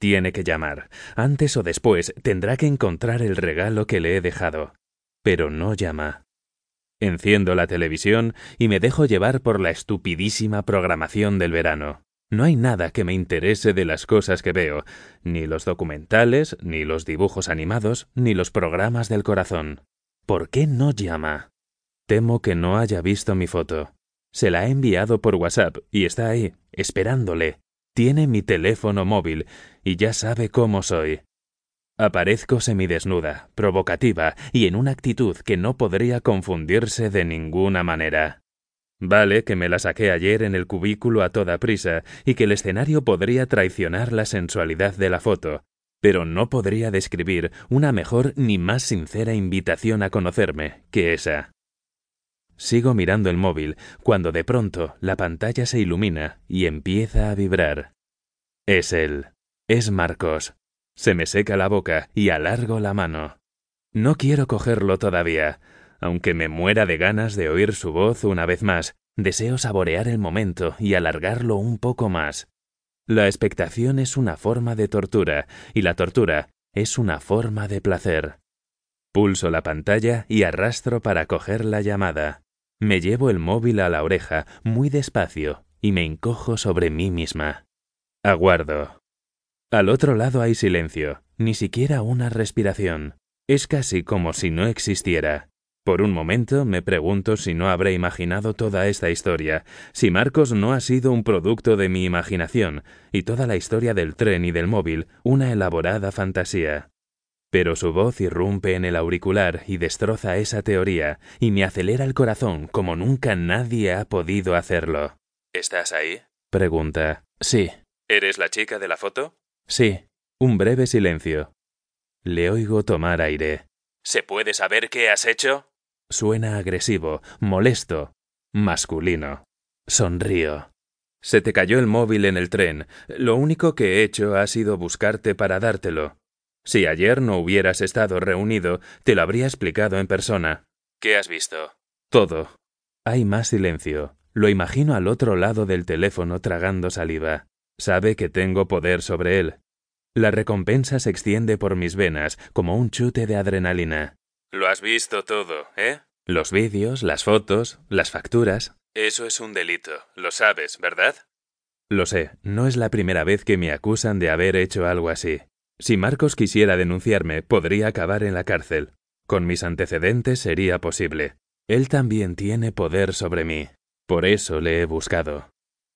Tiene que llamar. Antes o después tendrá que encontrar el regalo que le he dejado. Pero no llama. Enciendo la televisión y me dejo llevar por la estupidísima programación del verano. No hay nada que me interese de las cosas que veo, ni los documentales, ni los dibujos animados, ni los programas del corazón. ¿Por qué no llama? Temo que no haya visto mi foto. Se la he enviado por WhatsApp y está ahí, esperándole. Tiene mi teléfono móvil y ya sabe cómo soy. Aparezco semidesnuda, provocativa y en una actitud que no podría confundirse de ninguna manera. Vale que me la saqué ayer en el cubículo a toda prisa y que el escenario podría traicionar la sensualidad de la foto, pero no podría describir una mejor ni más sincera invitación a conocerme que esa. Sigo mirando el móvil cuando de pronto la pantalla se ilumina y empieza a vibrar. Es él. Es Marcos. Se me seca la boca y alargo la mano. No quiero cogerlo todavía, aunque me muera de ganas de oír su voz una vez más, deseo saborear el momento y alargarlo un poco más. La expectación es una forma de tortura, y la tortura es una forma de placer. Pulso la pantalla y arrastro para coger la llamada. Me llevo el móvil a la oreja muy despacio y me encojo sobre mí misma. Aguardo. Al otro lado hay silencio, ni siquiera una respiración. Es casi como si no existiera. Por un momento me pregunto si no habré imaginado toda esta historia, si Marcos no ha sido un producto de mi imaginación, y toda la historia del tren y del móvil una elaborada fantasía. Pero su voz irrumpe en el auricular y destroza esa teoría, y me acelera el corazón como nunca nadie ha podido hacerlo. ¿Estás ahí? pregunta. Sí. ¿Eres la chica de la foto? Sí. Un breve silencio. Le oigo tomar aire. ¿Se puede saber qué has hecho? Suena agresivo, molesto, masculino. Sonrío. Se te cayó el móvil en el tren. Lo único que he hecho ha sido buscarte para dártelo. Si ayer no hubieras estado reunido, te lo habría explicado en persona. ¿Qué has visto? Todo. Hay más silencio. Lo imagino al otro lado del teléfono tragando saliva. Sabe que tengo poder sobre él. La recompensa se extiende por mis venas como un chute de adrenalina. Lo has visto todo, ¿eh? Los vídeos, las fotos, las facturas. Eso es un delito, lo sabes, ¿verdad? Lo sé, no es la primera vez que me acusan de haber hecho algo así. Si Marcos quisiera denunciarme, podría acabar en la cárcel. Con mis antecedentes sería posible. Él también tiene poder sobre mí. Por eso le he buscado.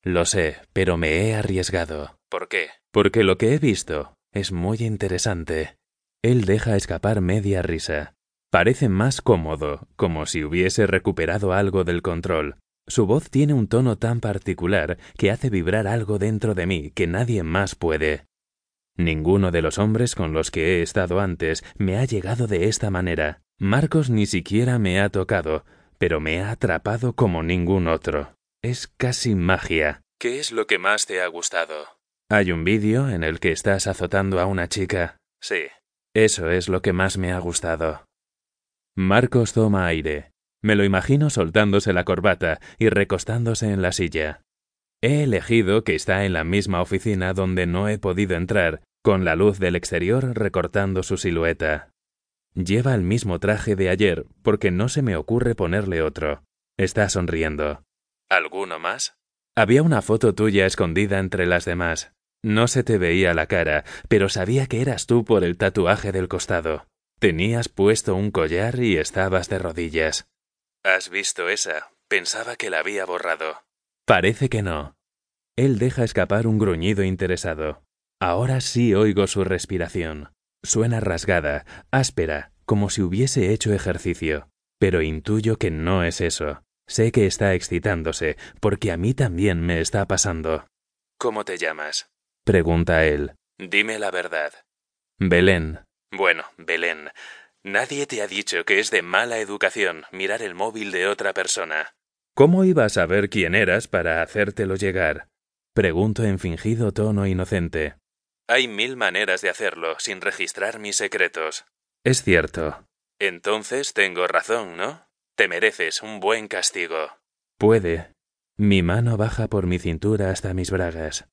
Lo sé, pero me he arriesgado. ¿Por qué? Porque lo que he visto es muy interesante. Él deja escapar media risa. Parece más cómodo, como si hubiese recuperado algo del control. Su voz tiene un tono tan particular que hace vibrar algo dentro de mí que nadie más puede. Ninguno de los hombres con los que he estado antes me ha llegado de esta manera. Marcos ni siquiera me ha tocado, pero me ha atrapado como ningún otro. Es casi magia. ¿Qué es lo que más te ha gustado? Hay un vídeo en el que estás azotando a una chica. Sí. Eso es lo que más me ha gustado. Marcos toma aire. Me lo imagino soltándose la corbata y recostándose en la silla. He elegido que está en la misma oficina donde no he podido entrar, con la luz del exterior recortando su silueta. Lleva el mismo traje de ayer porque no se me ocurre ponerle otro. Está sonriendo. ¿Alguno más? Había una foto tuya escondida entre las demás. No se te veía la cara, pero sabía que eras tú por el tatuaje del costado. Tenías puesto un collar y estabas de rodillas. ¿Has visto esa? Pensaba que la había borrado. Parece que no. Él deja escapar un gruñido interesado. Ahora sí oigo su respiración. Suena rasgada, áspera, como si hubiese hecho ejercicio. Pero intuyo que no es eso. Sé que está excitándose, porque a mí también me está pasando. ¿Cómo te llamas? pregunta él. Dime la verdad. Belén. Bueno, Belén, nadie te ha dicho que es de mala educación mirar el móvil de otra persona. ¿Cómo iba a saber quién eras para hacértelo llegar? Pregunto en fingido tono inocente. Hay mil maneras de hacerlo sin registrar mis secretos. Es cierto. Entonces tengo razón, ¿no? Te mereces un buen castigo. Puede. Mi mano baja por mi cintura hasta mis bragas.